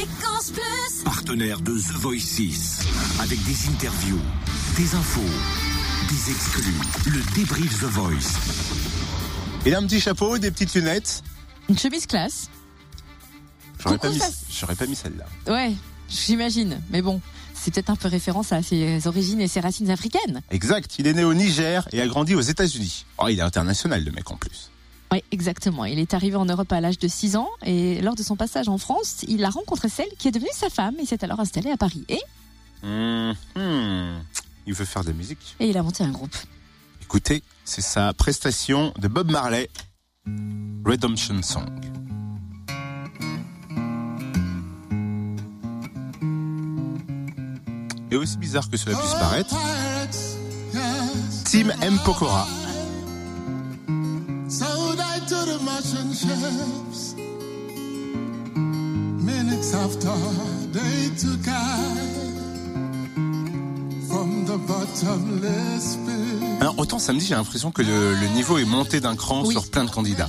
Fréquence Plus. Partenaire de The Voice 6. Avec des interviews, des infos, des exclus. Le débrief The Voice. Il a un petit chapeau, des petites lunettes. Une chemise classe. J'aurais pas, mis, pas mis celle-là. Ouais, j'imagine. Mais bon, c'est peut-être un peu référence à ses origines et ses racines africaines. Exact, il est né au Niger et a grandi aux États-Unis. Oh, il est international, le mec en plus. Oui, exactement. Il est arrivé en Europe à l'âge de 6 ans et lors de son passage en France, il a rencontré celle qui est devenue sa femme et s'est alors installé à Paris. Et, Hum, hum. Il veut faire de la musique. et il a monté un groupe. Écoutez, c'est sa prestation de Bob Marley, Redemption Song. Et aussi bizarre que cela puisse paraître, Team M. Pokora. Sold I to the merchant ships. Minutes after they took I from the bottomless pit. Alors autant samedi, j'ai l'impression que le, le niveau est monté d'un cran Oui. sur plein de candidats.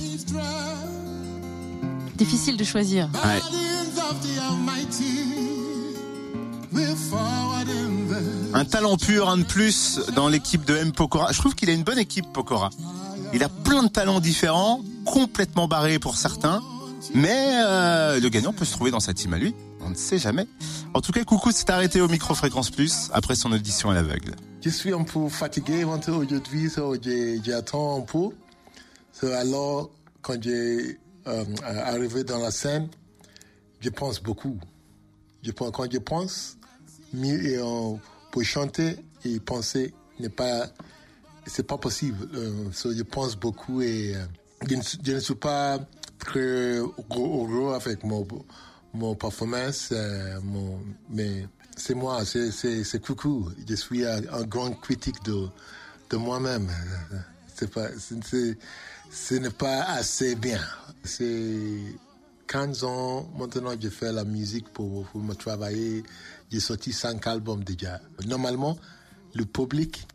Difficile de choisir. Ouais. Un talent pur, un de plus dans l'équipe de M. Pokora. Je trouve qu'il a une bonne équipe, Pokora. Il a plein de talents différents, complètement barrés pour certains, mais euh, le gagnant peut se trouver dans sa team à lui. On ne sait jamais. En tout cas, Coucou s'est arrêté au Micro-Fréquence Plus après son audition à l'aveugle. Je suis un peu fatigué aujourd'hui, so j'attends un peu. Alors, quand j'ai euh, arrivé dans la scène, je pense beaucoup. Quand je pense, mieux, euh, pour chanter et penser n'est pas, pas possible. Euh, so, je pense beaucoup et je, ne, suis- pas très gros avec mon, mon performance, euh, mais c'est moi, c'est, coucou. Je suis un, grand critique de, de moi-même. C'est pas, ce n'est pas assez bien. C'est 15 ans maintenant je fais la musique pour, pour me travailler. J'ai sorti 5 albums déjà. Normalement, le public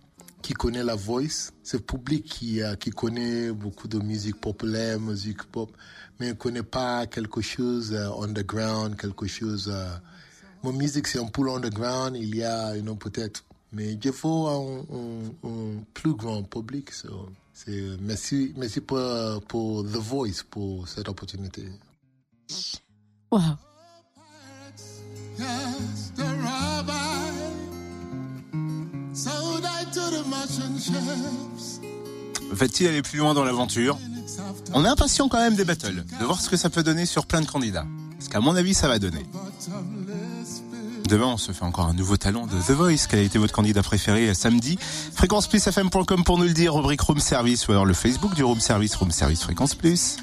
qui connaît la voice, c'est le public qui, euh, qui connaît beaucoup de musique populaire, musique pop, mais ne connaît pas quelque chose euh, underground, quelque chose... euh, mon musique, c'est un peu underground, il y a, you know, peut-être... Mais il faut un, un- un plus grand public. so, c'est, merci, merci pour, pour The Voice, pour cette opportunité. Waouh. Yes, Va-t-il aller plus loin dans l'aventure On est impatient quand même des battles, de voir ce que ça peut donner sur plein de candidats. Parce qu'à mon avis, ça va donner. Demain, on se fait encore un nouveau talent de The Voice. Quel a été votre candidat préféré samedi Fréquence plus FM.com pour nous le dire. Rubrique Room Service ou alors le Facebook du Room Service, Room Service Fréquence Plus.